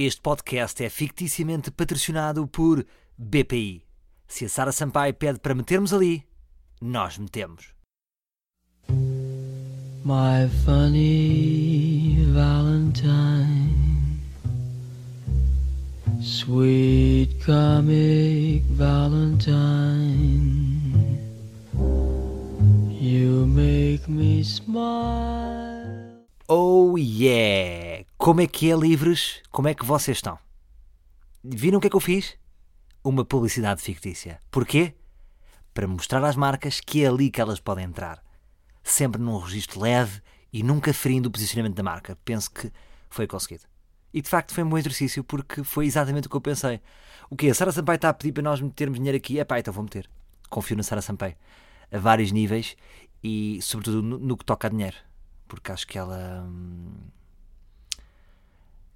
Este podcast é ficticiamente patrocinado por BPI. Se a Sara Sampaio pede para metermos ali, nós metemos. My funny Valentine, sweet comic Valentine, you make me smile. Oh yeah! Como é que é, livres? Como é que vocês estão? Viram o que é que eu fiz? Uma publicidade fictícia. Porquê? Para mostrar às marcas que é ali que elas podem entrar. Sempre num registro leve e nunca ferindo o posicionamento da marca. Penso que foi conseguido. E de facto foi um bom exercício porque foi exatamente o que eu pensei. O quê? A Sara Sampaio está a pedir para nós metermos dinheiro aqui? É pá, então vou meter. Confio na Sara Sampaio. A vários níveis e sobretudo no, no que toca a dinheiro. Porque acho que ela. hum,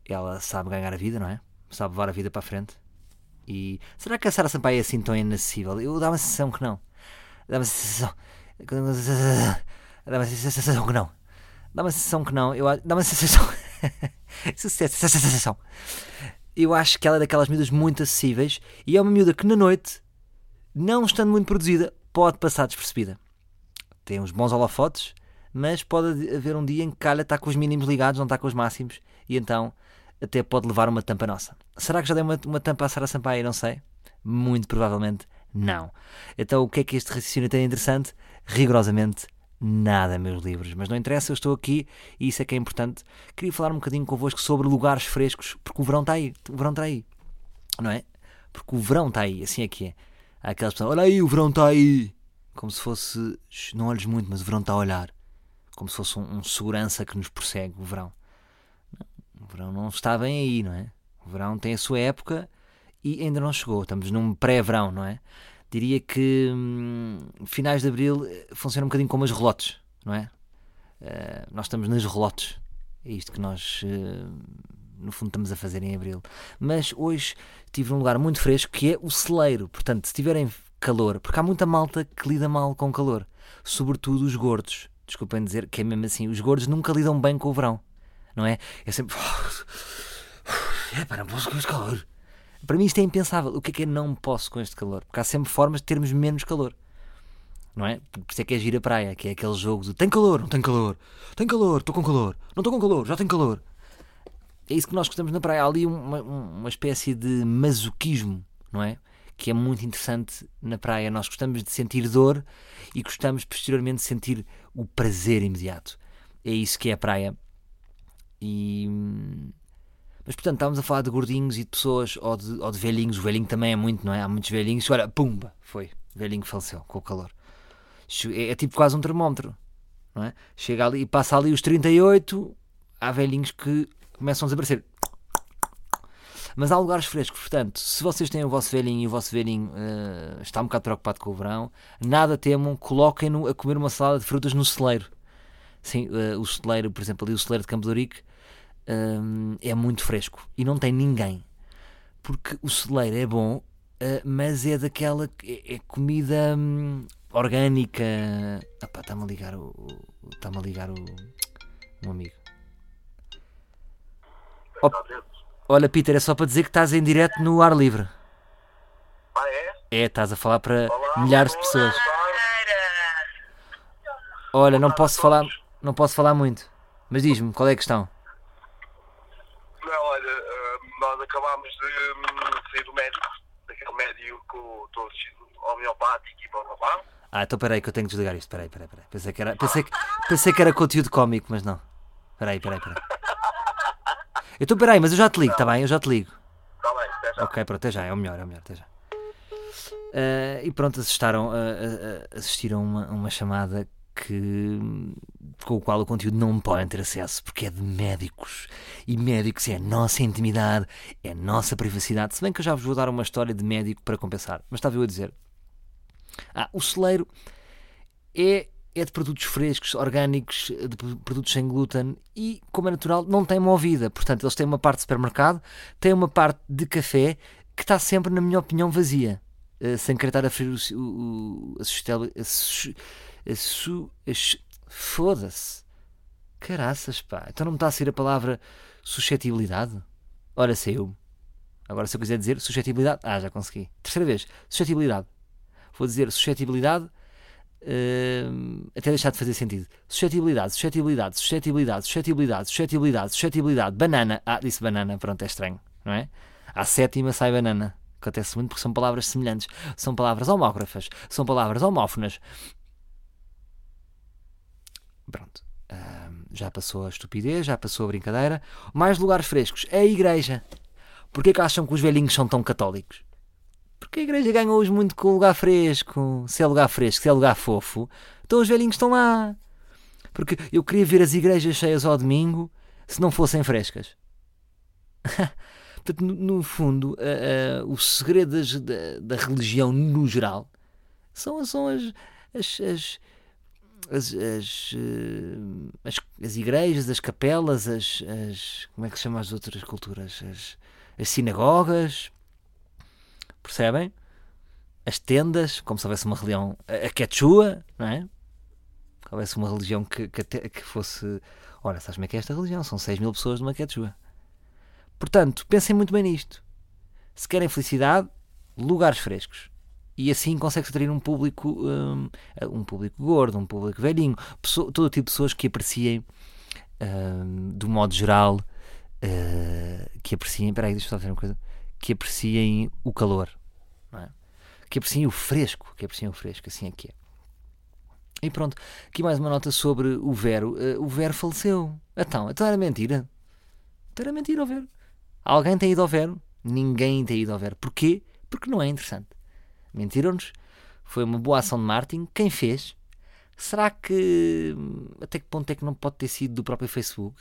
ela sabe ganhar a vida, não é? Sabe levar a vida para a frente. E será que a Sara Sampaio é assim tão inacessível? Eu dá uma sensação que não. Dá uma sensação. Dá uma sensação que não. Dá uma sensação que não. Eu, dá uma sensação. sensação. Eu acho que ela é daquelas miúdas muito acessíveis e é uma miúda que na noite, não estando muito produzida, pode passar despercebida. Tem uns bons holofotes, mas pode haver um dia em que calha está com os mínimos ligados, não está com os máximos, e então até pode levar uma tampa nossa. Será que já dei uma, uma tampa à Sara Sampaio? Não sei. Muito provavelmente não. Então o que é que este raciocínio tem interessante? Rigorosamente nada, meus livros. Mas não interessa, eu estou aqui e isso é que é importante. Queria falar um bocadinho convosco sobre lugares frescos, porque o verão está aí. O verão está aí. Não é? Porque o verão está aí, assim é que é. Há aquelas pessoas, olha aí, o verão está aí. Como se fosse, "Shh, não olhes muito, mas o verão está a olhar. Como se fosse um, um segurança que nos persegue, o verão. O verão não está bem aí, não é? O verão tem a sua época e ainda não chegou. Estamos num pré-verão, não é? Diria que hum, finais de abril eh, funciona um bocadinho como as relotes, não é? Eh, nós estamos nas relotes. É isto que nós, eh, no fundo, estamos a fazer em abril. Mas hoje estive num lugar muito fresco que é o celeiro. Portanto, se tiverem calor, porque há muita malta que lida mal com calor, sobretudo os gordos. Desculpem dizer que é mesmo assim, os gordos nunca lidam bem com o verão, não é? É sempre. É pá, não posso com este calor. Para mim isto é impensável. O que é que é não posso com este calor? Porque há sempre formas de termos menos calor. Não é? Por isso é que é gira praia, que é aquele jogo de tem calor, não tem calor, tem calor, estou com calor, não estou com calor, já tenho calor. É isso que nós gostamos na praia. Há ali uma, uma espécie de masoquismo, não é? Que é muito interessante na praia. Nós gostamos de sentir dor e gostamos posteriormente de sentir o prazer imediato. É isso que é a praia. E. Mas portanto, estávamos a falar de gordinhos e de pessoas ou de, ou de velhinhos. O velhinho também é muito, não é? Há muitos velhinhos. Olha, pumba, foi. O velhinho faleceu com o calor. É, é tipo quase um termómetro, não é? Chega ali e passa ali os 38. Há velhinhos que começam a desaparecer. Mas há lugares frescos, portanto, se vocês têm o vosso velhinho e o vosso velhinho eh, está um bocado preocupado com o verão, nada temam, coloquem-no a comer uma salada de frutas no celeiro. Sim, eh, o celeiro, por exemplo, ali o celeiro de Campo de Ourique, hum, é muito fresco e não tem ninguém. Porque o celeiro é bom, eh, mas é daquela. que- É, é comida hum, orgânica. Epá, está-me a ligar o. Está-me a ligar o. Um amigo. Op- Olha, Peter, é só para dizer que estás em direto no ar livre. Ah, é? É, estás a falar para Olá, milhares de pessoas. Olha, não posso falar, não posso falar muito. Mas diz-me, qual é a questão? Não, olha, eh, nós acabámos de hum, sair do médico, daquele médico todo homeopático e blá blá blá. Ah, então peraí que eu tenho que desligar isto. Peraí, peraí, peraí. Pensei que era, pensei que, pensei que era conteúdo cómico, mas não. Peraí, peraí, peraí. Então peraí, mas eu já te ligo, tá bem? Eu já te ligo. Está bem, até já. Ok, pronto, até já, é o melhor, é o melhor, até já. Ah, e pronto, assistaram, ah, ah, assistiram a uma, uma chamada que, com o qual o conteúdo não podem ter acesso, porque é de médicos. E médicos é a nossa intimidade, é a nossa privacidade. Se bem que eu já vos vou dar uma história de médico para compensar. Mas estava eu a dizer. Ah, o celeiro é, é de produtos frescos, orgânicos, de pro- produtos sem glúten e, como é natural, não tem movida. Portanto, eles têm uma parte de supermercado, têm uma parte de café que está sempre, na minha opinião, vazia. Eh, sem querer estar a ferir o, o, a. a su- Foda-se. Caraças, pá. Então não me está a sair a palavra suscetibilidade? Ora, saiu. Agora, se eu quiser dizer suscetibilidade, ah, já consegui. Terceira vez, suscetibilidade. Vou dizer suscetibilidade hum, até deixar de fazer sentido. Suscetibilidade, suscetibilidade, suscetibilidade, suscetibilidade, suscetibilidade, suscetibilidade, banana. Ah, disse banana, pronto, é estranho, não é? À sétima sai banana. Acontece muito porque são palavras semelhantes. São palavras homógrafas, são palavras homófonas. Pronto. Já passou a estupidez, já passou a brincadeira. Mais lugares frescos. É a igreja. Porquê que acham que os velhinhos são tão católicos? Porque a igreja ganha hoje muito com o lugar fresco. Se é lugar fresco, se é lugar fofo, então os velhinhos estão lá. Porque eu queria ver as igrejas cheias ao domingo se não fossem frescas. Portanto, no, fundo, uh, uh, o segredo da, da religião no geral são, são as, as, as, as, as, eh, as, as igrejas, as capelas, as, as. Como é que se chama as outras culturas? As, as sinagogas, percebem? As tendas, como se houvesse uma religião. A, a quechua, não é? Que houvesse uma religião que, que, até- que fosse. Ora, sabes como é que é esta religião? São 6 mil pessoas numa quechua. Portanto, pensem muito bem nisto. Se querem felicidade, lugares frescos. E assim consegue-se atrair um público, hum, um público gordo, um público velhinho, pessoa- todo tipo de pessoas que apreciem, hum, do modo geral, eh, que apreciem, espera aí, deixa eu só dizer uma coisa, que apreciem o calor, é? que apreciem o fresco, que apreciem o fresco, assim é que é. E pronto, aqui mais uma nota sobre o Vero. Eh, o Vero faleceu. Então, então era mentira. Então era mentira o Vero. Alguém tem ido ao Vero? Ninguém tem ido ao Vero. Porquê? Porque não é interessante. Mentiram-nos. Foi uma boa ação de marketing. Quem fez? Será que. Até que ponto é que não pode ter sido do próprio Facebook?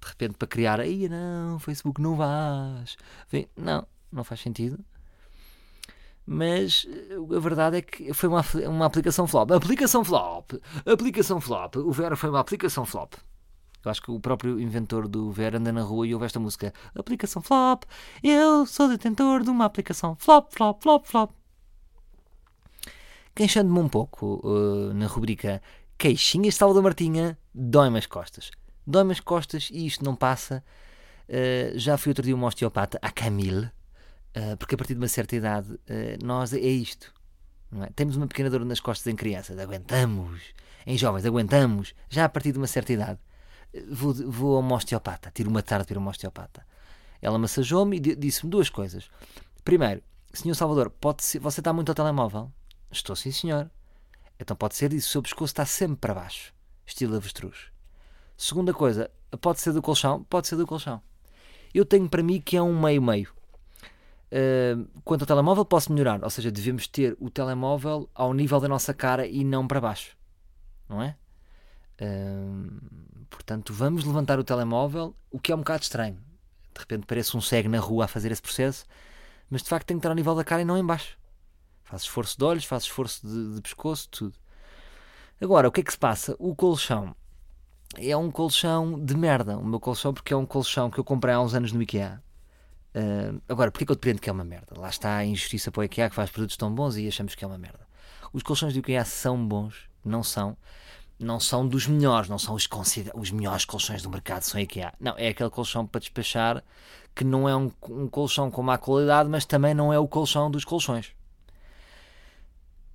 De repente para criar. Aí não, Facebook não. Vem- Não, não faz sentido. Mas eh, a verdade é que foi uma, uma aplicação flop. Aplicação flop! Aplicação flop! O Vero foi uma aplicação flop. Eu acho que o próprio inventor do Vero anda na rua e ouve esta música. Aplicação flop! Eu sou detentor de uma aplicação flop, flop, flop, flop. Queixando-me um pouco uh, na rubrica Queixinhas de Salvador Martinha, dói-me as costas. Dói-me as costas e isto não passa. Uh, já fui outro dia um osteopata, a Camille, uh, porque a partir de uma certa idade nós é isto. é? Temos uma pequena dor nas costas em crianças, aguentamos. Em jovens, aguentamos. Já a partir de uma certa idade, vou, vou a uma osteopata, tiro uma tarde para uma osteopata. Ela massajou-me e di- disse-me duas coisas. Primeiro, Senhor Salvador, pode ser, você está muito ao telemóvel? Estou sim, senhor. Então pode ser isso, o seu pescoço está sempre para baixo, estilo avestruz. Segunda coisa, pode ser do colchão? Pode ser do colchão. Eu tenho para mim que é um meio-meio. Uh, quanto ao telemóvel, posso melhorar. Ou seja, devemos ter o telemóvel ao nível da nossa cara e não para baixo. Não é? Uh, portanto, vamos levantar o telemóvel, o que é um bocado estranho. De repente parece um cego na rua a fazer esse processo, mas de facto tem que estar ao nível da cara e não em baixo. Faz esforço de olhos, faz esforço de, de pescoço, tudo. Agora, o que é que se passa? O colchão é um colchão de merda. O meu colchão, porque é um colchão que eu comprei há uns anos no IKEA. Uh, agora, porquê que eu dependo que é uma merda? Lá está a injustiça para o IKEA que faz produtos tão bons e achamos que é uma merda. Os colchões do IKEA são bons, não são. Não são dos melhores, não são os, os melhores colchões do mercado, são IKEA. Não, é aquele colchão para despachar que não é um, um colchão com má qualidade, mas também não é o colchão dos colchões.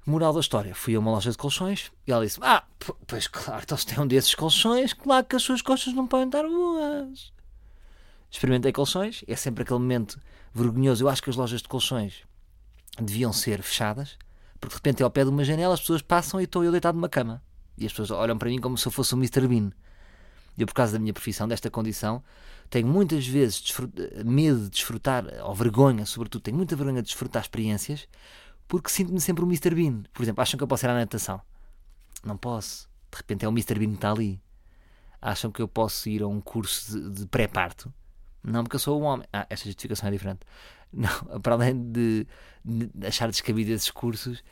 Moral da história, fui a uma loja de colchões e ela disse: Ah, pois claro, então se tem um desses colchões, claro que as suas costas não podem estar boas. Experimentei colchões, é sempre aquele momento vergonhoso. Eu acho que as lojas de colchões deviam ser fechadas, porque de repente ao pé de uma janela, as pessoas passam e estou eu deitado numa cama. E as pessoas olham para mim como se eu fosse o Mr. Bean. Eu, por causa da minha profissão, desta condição, tenho muitas vezes medo de desfrutar, ou vergonha, sobretudo, tenho muita vergonha de desfrutar experiências, porque sinto-me sempre o Mr. Bean. Por exemplo, acham que eu posso ir à natação? Não posso. De repente é o Mr. Bean que está ali. Acham que eu posso ir a um curso de, de pré-parto? Não, porque eu sou um homem. Ah, esta justificação é diferente. Não, para além de, de achar descabido esses cursos,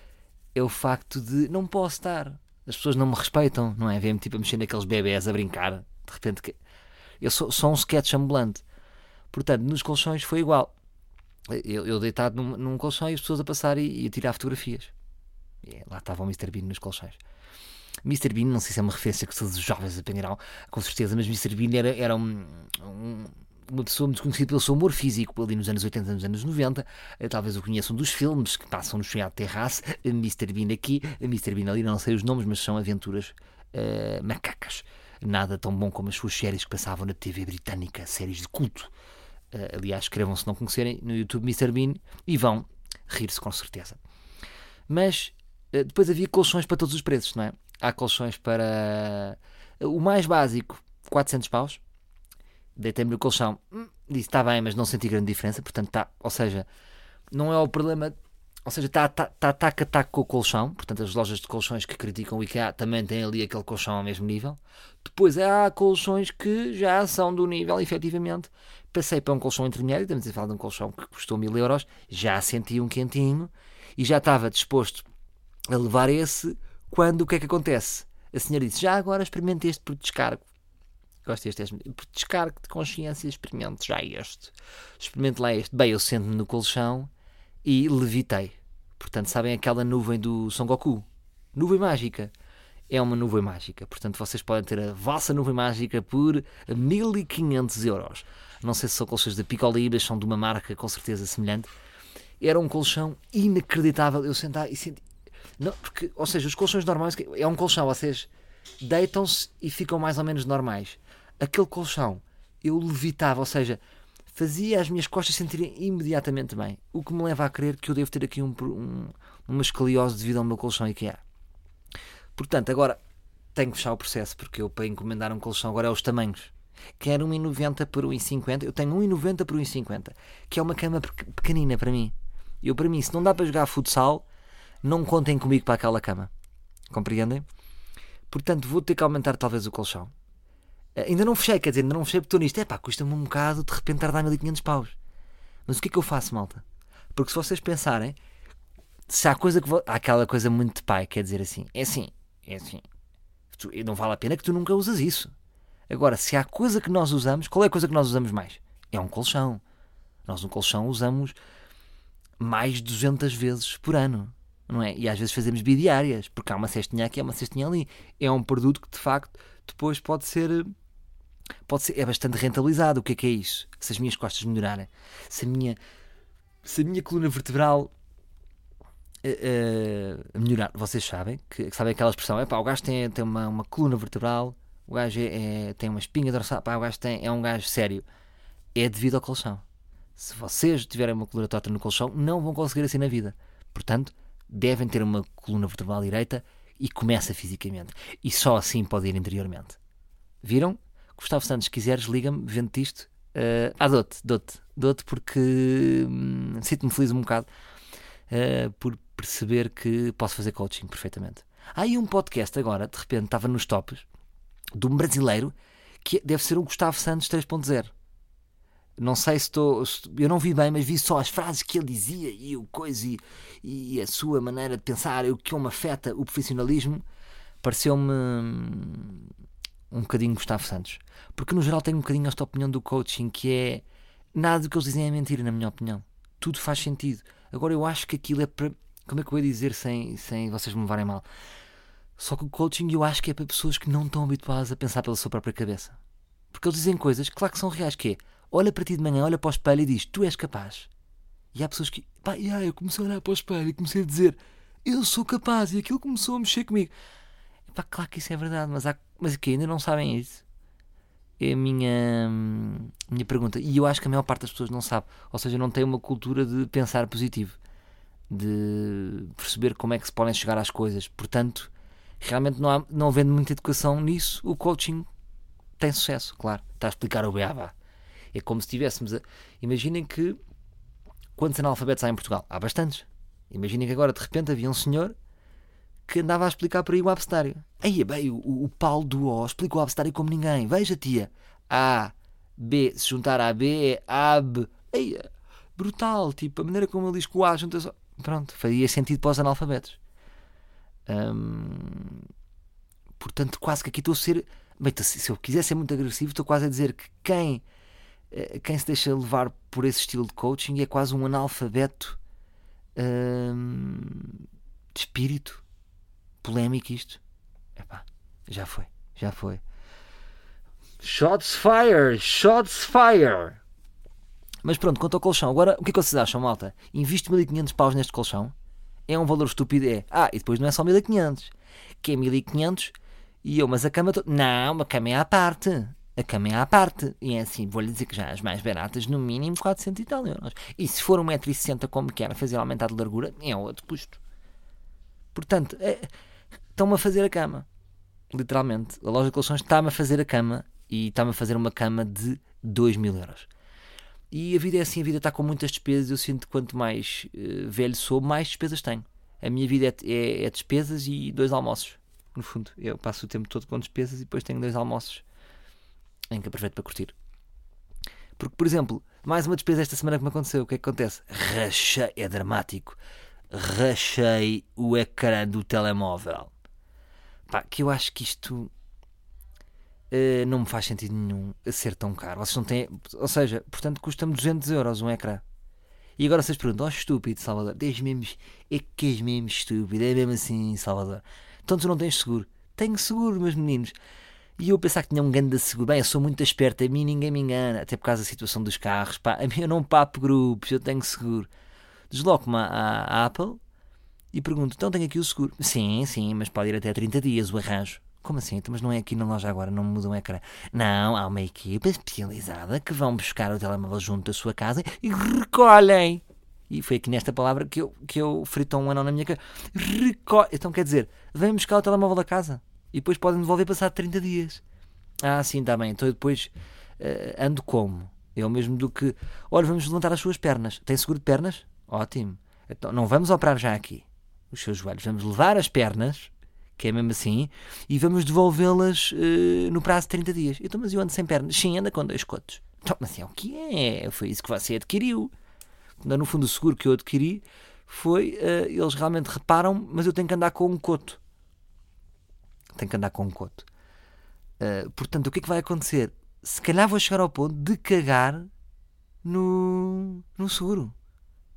é o facto de não posso estar. As pessoas não me respeitam, não é? Vêm-me tipo a mexer naqueles bebés a brincar. De repente, eu sou, sou um sketch ambulante. Portanto, nos colchões foi igual. Eu, eu deitado num, num colchão e as pessoas a passar e, e a tirar fotografias. E lá estava o Mr. Bean nos colchões. Mr. Bean, não sei se é uma referência que todos os jovens aprenderão, com certeza, mas Mr. Bean era, era um, um- uma pessoa muito conhecida pelo seu humor físico, ali nos anos 80, nos anos 90. Eh, Talvez o conheçam dos filmes que passam no Chão Terrace, Mr. Bean aqui, Mr. Bean ali, não sei os nomes, mas são aventuras eh, macacas. Nada tão bom como as suas séries que passavam na TV britânica, séries de culto. Eh, aliás, escrevam se não conhecerem no YouTube Mr. Bean e vão rir-se com certeza. Mas eh, depois havia colchões para todos os preços, não é? Há colchões para o mais básico, 400 paus. Deitei-me no colchão, hum, disse está bem, mas não senti grande diferença. Portanto, está, ou seja, não é o problema, ou seja, está, está, está taco a taco com o colchão. Portanto, as lojas de colchões que criticam o IKEA também têm ali aquele colchão ao mesmo nível. Depois há colchões que já são do nível, efetivamente. Passei para um colchão intermediário, estamos a falar de um colchão que custou mil euros, já senti um quentinho e já estava disposto a levar esse, quando o que é que acontece? A senhora disse, já agora experimente este por descargo. Gosto deste, este por descargo de consciência, experimente já este. Experimente lá este. Bem, eu sento-me no colchão e levitei. Portanto, sabem aquela nuvem do Son Goku? Nuvem mágica. É uma nuvem mágica. Portanto, vocês podem ter a vossa nuvem mágica por 1500 euros. Não sei se são colchões da Picolibras, são de uma marca com certeza semelhante. Era um colchão inacreditável. Eu sentar e senti. Não, porque, ou seja, os colchões normais é um colchão, vocês deitam-se e ficam mais ou menos normais. Aquele colchão eu levitava, ou seja, fazia as minhas costas sentirem imediatamente bem. O que me leva a crer que eu devo ter aqui um, um- uma escoliose devido ao meu colchão IKEA. Portanto, agora tenho que fechar o processo, porque eu para encomendar um colchão agora é os tamanhos. Quero 1,90 por 1,50. Eu tenho 1,90 por 1,50, que é uma cama pe- pequenina para mim. Eu, para mim, se não dá para jogar futsal, não contem comigo para aquela cama. Compreendem? Portanto, vou ter que aumentar talvez o colchão. Eh, Ainda não fechei, quer dizer, ainda não fechei porque estou nisto. É pá, custa-me um bocado de repente estar a dar 1500 paus. Mas o que é que eu faço, malta? Porque se vocês pensarem, se há coisa que. Há aquela coisa muito de pai, quer dizer assim, é assim, é assim. Tu- não vale a pena que tu nunca usas isso. Agora, se há coisa que nós usamos, qual é a coisa que nós usamos mais? É um colchão. Nós um colchão usamos mais de 200 vezes por ano, não é? E às vezes fazemos bidiárias, porque há uma cestinha aqui, há uma cestinha ali. É um produto que de facto depois pode ser pode ser, é bastante rentabilizado. O que é que é isso? Se as minhas costas melhorarem, se a minha, se a minha coluna vertebral eh, eh, melhorar, vocês sabem que sabem aquela expressão: é pá, o gajo tem, tem uma, uma coluna vertebral, o gajo é, é- tem uma espinha dorsal, pá, o gajo tem, é um gajo sério. É devido ao colchão. Se vocês tiverem uma coluna torta no colchão, não vão conseguir assim na vida. Portanto, devem ter uma coluna vertebral direita e começa fisicamente. E só assim pode ir interiormente. Viram? Gustavo Santos, se quiseres, liga-me, vende-te isto. Uh, ah, dou-te, dou-te, dou-te porque hum, sinto-me feliz um bocado uh, por perceber que posso fazer coaching perfeitamente. Há aí um podcast agora, de repente, estava nos tops, de um brasileiro que deve ser o Gustavo Santos 3.0. Não sei se estou. Eu não vi bem, mas vi só as frases que ele dizia e o coisa e, e a sua maneira de pensar, o que me afeta o profissionalismo. Pareceu-me hum, um bocadinho Gustavo Santos. Porque no geral tenho um bocadinho esta opinião do coaching que é nada do que eles dizem é mentira, na minha opinião. Tudo faz sentido. Agora eu acho que aquilo é para. Como é que eu ia dizer sem, sem vocês me levarem mal? Só que o coaching eu acho que é para pessoas que não estão habituadas a pensar pela sua própria cabeça. Porque eles dizem coisas, claro que são reais, que é, olha para ti de manhã, olha para o espelho e diz, tu és capaz. E há pessoas que, pá, yeah, eu comecei a olhar para o espelho e comecei a dizer, eu sou capaz, e aquilo começou a mexer comigo. Pá, claro que isso é verdade, mas, há, mas o quê? Ainda não sabem isso? É a minha, hum, minha pergunta. E eu acho que a maior parte das pessoas não sabe. Ou seja, não tem uma cultura de pensar positivo. De perceber como é que se podem chegar às coisas. Portanto, realmente não, há, não havendo muita educação nisso, o coaching tem sucesso, claro. Está a explicar o beabá. É como se tivéssemos. A... Imaginem que. Quantos analfabetos há em Portugal? Há bastantes. Imaginem que agora de repente havia um senhor que andava a explicar por aí o abecedário. Aí, bem, o, o Paulo do O explicou o abecedário como ninguém. Veja, tia. A, B, se juntar a B é AB. Aí, brutal. Tipo, a maneira como ele diz que o A junta só. Pronto, faria sentido para os analfabetos. Portanto, quase que aqui estou a ser. Bem, se eu quiser ser muito agressivo, estou quase a dizer que quem, eh, quem se deixa levar por esse estilo de coaching é quase um analfabeto de espírito. Polémico isto. Epá, já foi, já foi. Shots fire! Shots fire! Mas pronto, quanto ao colchão, agora o que é que vocês acham, malta? Invisto 1500 paus neste colchão? É um valor estúpido, é. Ah, e depois não é só 1500. Que é 1500 e eu, mas a cama. To... Não, a cama é à parte. A cama é à parte. E é assim, vou-lhe dizer que já as mais baratas, no mínimo 400 e tal euros. E se for 1,60m como quer fazer aumentar de largura, é outro custo. Portanto, é... estão-me a fazer a cama. Literalmente. A loja de colchões está-me a fazer a cama e está-me a fazer uma cama de 2 mil euros. E a vida é assim, a vida está com muitas despesas. Eu sinto que quanto mais uh, velho sou, mais despesas tenho. A minha vida é, é, é, despesas e dois almoços. No fundo, eu passo o tempo todo com despesas e depois tenho dois almoços em que aproveito para curtir. Porque, por exemplo, mais uma despesa esta semana que me aconteceu. O que é que acontece? Rachei, é dramático. Rachei o ecrã do telemóvel. Pá, que eu acho que isto uh, não me faz sentido nenhum ser tão caro. Vocês não têm. Ou seja, portanto, custa-me 200 euros um ecrã. E agora vocês perguntam, oh estúpido, Salvador, és mesmo, é que és mesmo estúpido, é mesmo assim, Salvador. Então tu não tens seguro. Tenho seguro, meus meninos. E eu pensar que tinha um grande seguro. Bem, eu sou muito esperto, a mim ninguém me engana, até por causa da situação dos carros. Pá, a mim eu não papo grupos, eu tenho seguro. Desloco-me à Apple e pergunto, então tenho aqui o seguro. Sim, sim, mas pode ir até 30 dias o arranjo. Como assim? Então, mas não é aqui na loja agora, não muda um ecrã. Não, há uma equipa especializada que vão buscar o telemóvel junto da sua casa e recolhem. E foi aqui nesta palavra que eu, que eu frito um anão na minha cara. Recolhe. Então quer dizer, vem buscar o telemóvel da casa e depois podem devolver passado 30 dias. Ah, sim, está bem. Então eu depois uh, ando como? É o mesmo do que, olha, vamos levantar as suas pernas. Tem seguro de pernas? Ótimo. Então não vamos operar já aqui os seus joelhos. Vamos levar as pernas que é mesmo assim, e vamos devolvê-las uh, no prazo de 30 dias. Então, mas eu ando sem pernas. Sim, anda com dois cotos. Então, mas é o que é? Foi isso que você adquiriu. No fundo, o seguro que eu adquiri foi, uh, eles realmente reparam, mas eu tenho que andar com um coto. Tenho que andar com um coto. Uh, portanto, o que é que vai acontecer? Se calhar vou chegar ao ponto de cagar no, no seguro.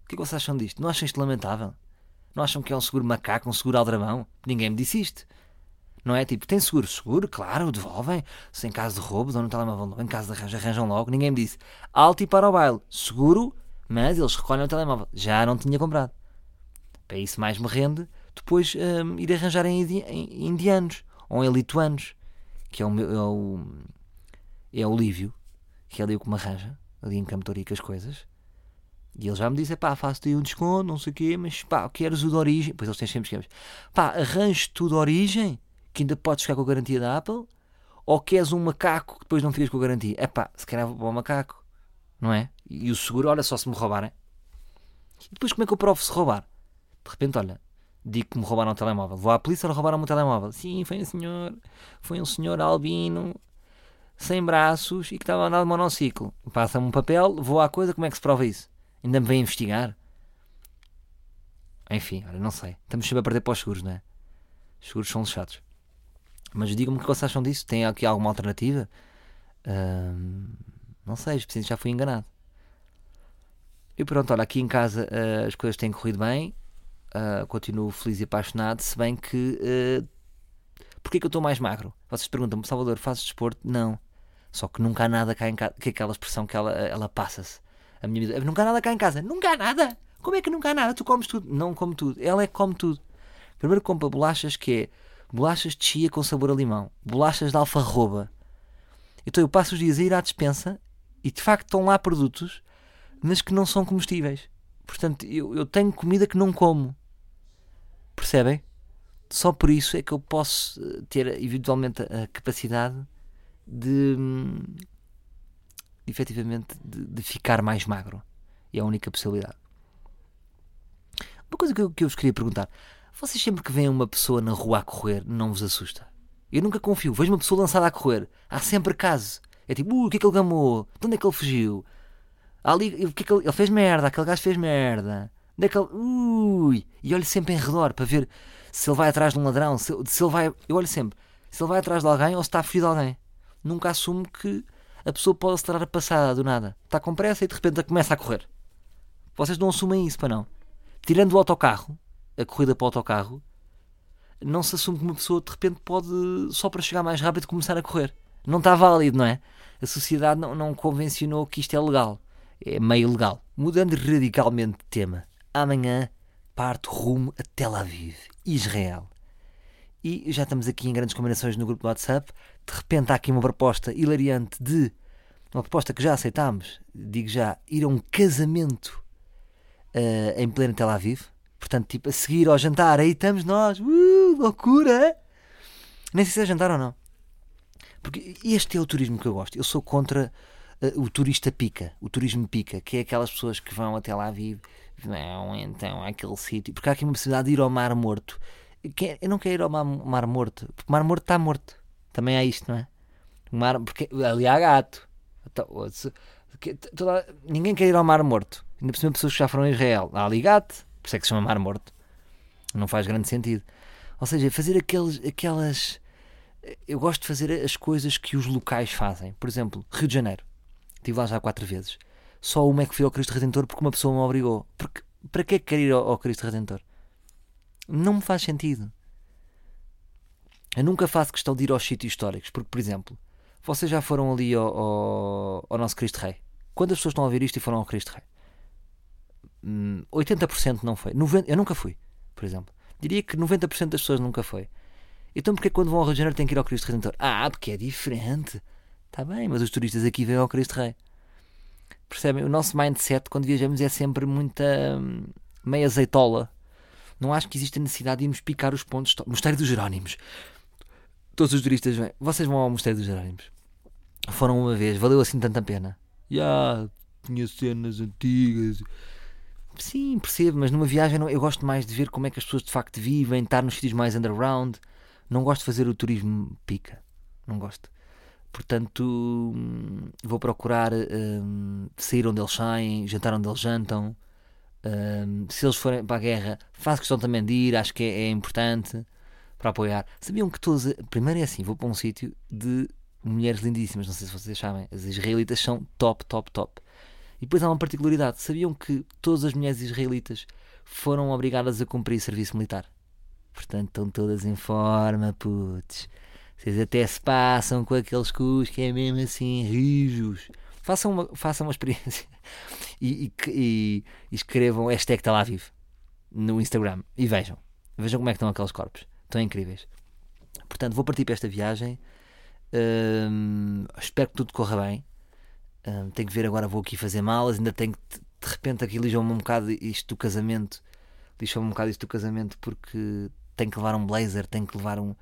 O que é que vocês acham disto? Não acham isto lamentável? Não acham que é um seguro macaco, um seguro aldrabão? Ninguém me disse isto. Não é tipo, tem seguro? Seguro, claro, devolvem. Se em caso de roubo, dão no telemóvel, em caso de arranjo, arranjam logo. Ninguém me disse. Alto e para o baile. Seguro, mas eles recolhem o telemóvel. Já não tinha comprado. Para isso mais me rende depois um, ir arranjar em, em, indianos ou em lituanos, que é o, meu, é o, é o Lívio, que é ali o que me arranja, ali em Campo Torico as coisas. E ele já me disse: pá, faço-te aí um desconto, não sei o quê, mas pá, queres o de origem? Pois eles têm sempre esquemas. Pá, arranjo tu de origem, que ainda podes ficar com a garantia da Apple, ou queres um macaco que depois não ficas com a garantia? É pá, se calhar vou o macaco, não é? E o seguro, olha só se me roubarem. E depois como é que eu provo se roubar? De repente, olha, digo que me roubaram o telemóvel. Vou à polícia roubaram o meu telemóvel. Sim, foi um senhor, foi um senhor albino, sem braços e que estava a andar de monociclo. Passa-me um papel, vou à coisa, como é que se prova isso? Ainda me vem investigar? Enfim, olha, não sei. Estamos sempre a perder para os seguros, não é? Os seguros são chatos. Mas digam-me o que vocês acham disso. Tem aqui alguma alternativa? não sei, já fui enganado. E pronto, olha, aqui em casa uh, as coisas têm corrido bem. Uh, continuo feliz e apaixonado. Se bem que. Uh, Porquê que eu estou mais magro? Vocês perguntam-me, Salvador, fazes desporto? Não. Só que nunca há nada cá em casa. Que aquela expressão que ela, ela passa-se a minha vida. Nunca há nada cá em casa. Nunca há nada. Como é que nunca há nada? Tu comes tudo. Não como tudo. Ela é que come tudo. Primeiro compra bolachas que é bolachas de chia com sabor a limão, bolachas de alfarroba. Então eu passo os dias a ir à despensa e de facto estão lá produtos, mas que não são comestíveis. Portanto, eu, eu tenho comida que não como. Percebem? Só por isso é que eu posso eh, ter eventualmente a capacidade de, hum, efetivamente de, de, ficar mais magro. E é a única possibilidade. Uma coisa que eu, que eu vos queria perguntar: vocês sempre que veem uma pessoa na rua a correr, não vos assusta? Eu nunca confio. Vejo uma pessoa lançada a correr. Há sempre caso. É tipo, uh, o que é que ele gamou? De onde é que ele fugiu? Ali, o que é que ele, ele fez merda, aquele gajo fez merda. Onde é que ele. Ui! E olho sempre em redor para ver se ele vai atrás de um ladrão, se, se ele vai. Eu olho sempre se ele vai atrás de alguém ou se está a fugir de alguém. Nunca assumo que a pessoa pode acelerar a passada do nada. Está com pressa e de repente começa a correr. Vocês não assumem isso, para não. Tirando o autocarro, a corrida para o autocarro, não se assume que uma pessoa de repente pode, só para chegar mais rápido, começar a correr. Não está válido, não é? A sociedade não, não convencionou que isto é legal. É meio legal. Mudando radicalmente de tema, amanhã parto rumo a Tel Aviv, Israel. E já estamos aqui em grandes combinações no grupo do WhatsApp. De repente há aqui uma proposta hilariante de. Uma proposta que já aceitámos, digo já, ir a um casamento eh, em pleno Tel Aviv. Portanto, tipo, a seguir ao jantar, aí estamos nós. Uh, loucura! Nem sei se é jantar ou não. Porque este é o turismo que eu gosto. Eu sou contra eh, o turista pica, o turismo pica, que é aquelas pessoas que vão até lá vivo, vão então àquele sítio, porque há aqui uma possibilidade de ir ao Mar Morto. Que- Eu não quero ir ao Mar, mar Morto, porque o Mar Morto está morto. Também há isto, não é? O mar, porque ali há gato. Então, se- que- toda- ninguém quer ir ao Mar Morto. Ainda por cima, pessoas que já foram a Israel. Há ali gato, por isso é que se chama Mar Morto. Não faz grande sentido. Ou seja, fazer aqueles, aquelas. Eu gosto de fazer as coisas que os locais fazem. Por exemplo, Rio de Janeiro. Estive lá já quatro vezes. Só uma é que fui ao Cristo Redentor porque uma pessoa me obrigou. Porque, para que é que quero ir ao, ao Cristo Redentor? Não me faz sentido. Eu nunca faço questão de ir aos sítios históricos. Porque, por exemplo, vocês já foram ali ao, ao, ao nosso Cristo Rei. Quantas pessoas estão a ver isto e foram ao Cristo Rei? Hum, 80% não foi. 90, eu nunca fui, por exemplo. Diria que 90% das pessoas nunca foi. Então porque que quando vão ao Rio de Janeiro têm que ir ao Cristo Redentor? Ah, porque é diferente. Está bem, mas os turistas aqui vêm ao Cristo Rei. Percebem? O nosso mindset quando viajamos é sempre muita hum, meia azeitola. Não acho que exista necessidade de irmos picar os pontos. Mosteiro dos Jerónimos. Todos os turistas vêm. Vocês vão ao Mosteiro dos Jerónimos. Foram uma vez. Valeu assim tanta pena. Já, tinha cenas antigas. Sim, percebo, mas numa viagem não- eu gosto mais de ver como é que as pessoas de facto vivem, estar nos sítios mais underground. Não gosto de fazer o turismo pica. Não gosto. Portanto, hum, vou procurar hum, sair onde eles saem, jantar onde eles jantam. Hum, se eles forem para a guerra, faço questão também de ir, acho que é, é importante para apoiar. Sabiam que todos. Primeiro é assim: vou para um sítio de mulheres lindíssimas, não sei se vocês sabem, as israelitas são top, top, top. E depois há uma particularidade: sabiam que todas as mulheres israelitas foram obrigadas a cumprir serviço militar? Portanto, estão todas em forma, putz. Vocês até se passam com aqueles cus que é mesmo assim, rijos. Façam uma, façam uma experiência e, e, e- escrevam hashtag Tel Aviv no Instagram e vejam. Vejam como é que estão aqueles corpos. Estão incríveis. Portanto, vou partir para esta viagem. Hum, espero que tudo corra bem. Hum, tenho que ver agora, vou aqui fazer malas. Ainda tenho que, de repente, aqui lixam-me um bocado isto do casamento. Lixam-me um bocado isto do casamento porque tenho que levar um blazer, tenho que levar um.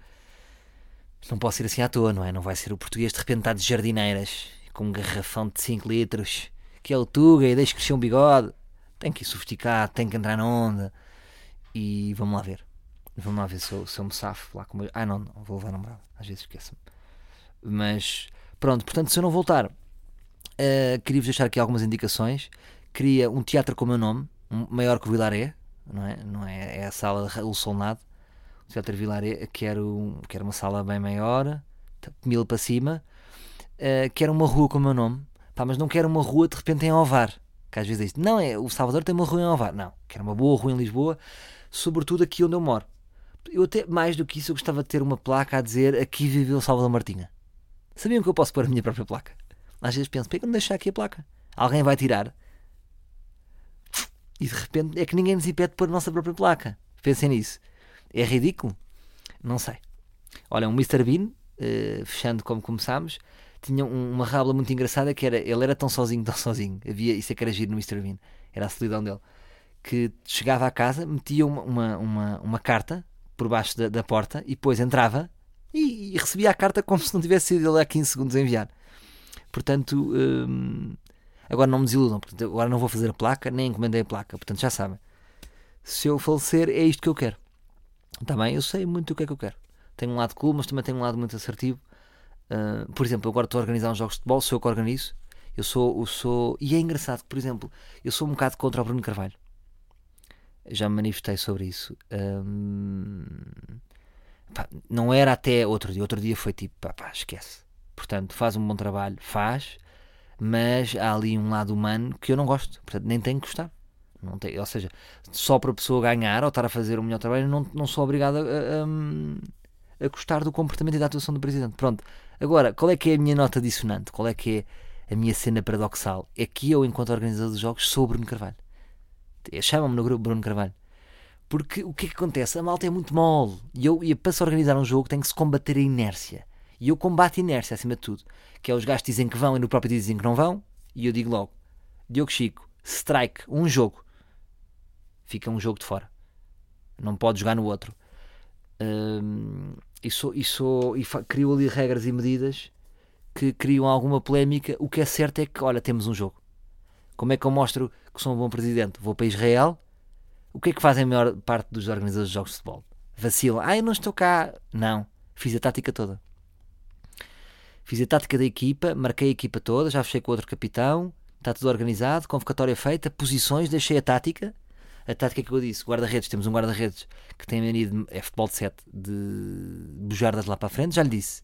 Não posso ir assim à toa, não é? Não vai ser o português de repente está de jardineiras com um garrafão de 5 litros que é o Tuga e deixa crescer um bigode. Tem que ir sofisticado, tem que entrar na onda. E vamos lá ver. Vamos lá ver se eu, se eu me safo lá com. Ah, não, não, vou levar namorado. Às vezes esqueço-me. Mas pronto, portanto, se eu não voltar, eh, queria-vos deixar aqui algumas indicações. Queria um teatro com o meu nome, um- maior que o Vilaré, não é? Não é, é a sala Raul Solnado. O Teatro Vilaré, quero, quero uma sala bem maior, mil para cima. Eh, quero uma rua com o meu nome, Pá, mas não quero uma rua de repente em Ovar. Que às vezes é isto. Não, é, o Salvador tem uma rua em Ovar. Não, quero uma boa rua em Lisboa, sobretudo aqui onde eu moro. Eu até, mais do que isso, eu gostava de ter uma placa a dizer aqui viveu Salvador Martinha. Sabiam que eu posso pôr a minha própria placa? Às vezes penso, por que não deixar aqui a placa? Alguém vai tirar. E de repente é que ninguém nos impede de pôr a nossa própria placa. Pensem nisso. É ridículo? Não sei. Olha, um Mr. Bean, eh, fechando como começámos, tinha um- uma rábula muito engraçada que era, ele era tão sozinho, tão sozinho, havia, isso é que era giro no Mr. Bean, era a solidão dele, que chegava à casa, metia uma, uma, uma, uma carta por baixo da, da porta e depois entrava e, e recebia a carta como se não tivesse sido ele há 15 segundos a enviar. Portanto, hum, agora não me desiludam, agora não vou fazer a placa, nem encomendei a placa, portanto já sabem. Se eu falecer, é isto que eu quero. Bem? Eu sei muito o que é que eu quero. Tenho um lado cool, mas também tenho um lado muito assertivo. Uh, por exemplo, agora estou a organizar uns jogos de futebol, sou eu que organizo. Eu sou, eu sou. E é engraçado que, por exemplo, eu sou um bocado contra o Bruno Carvalho. Já me manifestei sobre isso. Um, pá, não era até outro dia. Outro dia foi tipo, pá, pá, esquece. Portanto, faz um bom trabalho, faz, mas há ali um lado humano que eu não gosto. Portanto, nem tenho que gostar. Não tem, ou seja, só para a pessoa ganhar ou estar a fazer o melhor trabalho, não, não sou obrigado a, a gostar do comportamento e da atuação do presidente. Pronto. Agora, qual é que é a minha nota dissonante? Qual é que é a minha cena paradoxal? É que eu, enquanto organizador dos jogos, sou Bruno Carvalho. Chamam-me no grupo Bruno Carvalho. Porque o que é que acontece? A malta é muito mole. E eu, e para se organizar um jogo, tem que se combater a inércia. E eu combato a inércia acima de tudo. Que é os gajos dizem que vão e no próprio dizem que não vão. E eu digo logo: Diogo Chico, strike, um jogo. Fica um jogo de fora. Não pode jogar no outro. Hum, e, e, e crio ali regras e medidas que criam alguma polémica. O que é certo é que, olha, temos um jogo. Como é que eu mostro que sou um bom presidente? Vou para Israel. O que é que fazem a maior parte dos organizadores de jogos de futebol? Vacilam. Ah, eu não estou cá. Não. Fiz a tática toda. Fiz a tática da equipa, marquei a equipa toda, já fechei com outro capitão, está tudo organizado, convocatória feita, posições, deixei a tática. A tática que eu disse, guarda-redes, temos um guarda-redes que tem a mania de é futebol de 7, de bujardas lá para a frente, já lhe disse,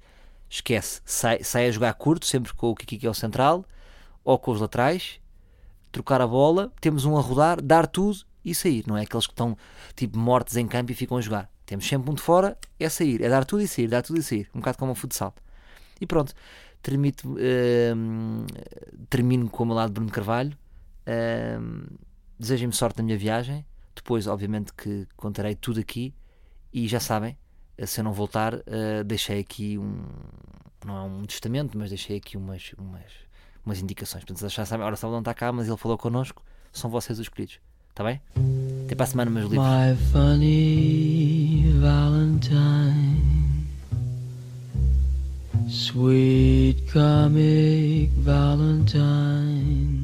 esquece, sai, sai a jogar curto, sempre com o Kiki que é o central, ou com os laterais, trocar a bola, temos um a rodar, dar tudo e sair. Não é aqueles que estão tipo mortos em campo e ficam a jogar. Temos sempre um de fora, é sair, é dar tudo e sair, dar tudo e sair. Um bocado como o futsal. E pronto, termino, uh, termino com o meu lado Bruno Carvalho. Uh, Desejem-me sorte na minha viagem. Depois, obviamente, que contarei tudo aqui. E já sabem, se eu não voltar, uh, deixei aqui um. Não é um testamento, mas deixei aqui umas, umas, umas indicações. Portanto, já sabem, ora, Salvador não está cá, mas ele falou connosco. São vocês os escolhidos. Está bem? Até para a semana, meus livros. My funny Valentine. Sweet comic Valentine.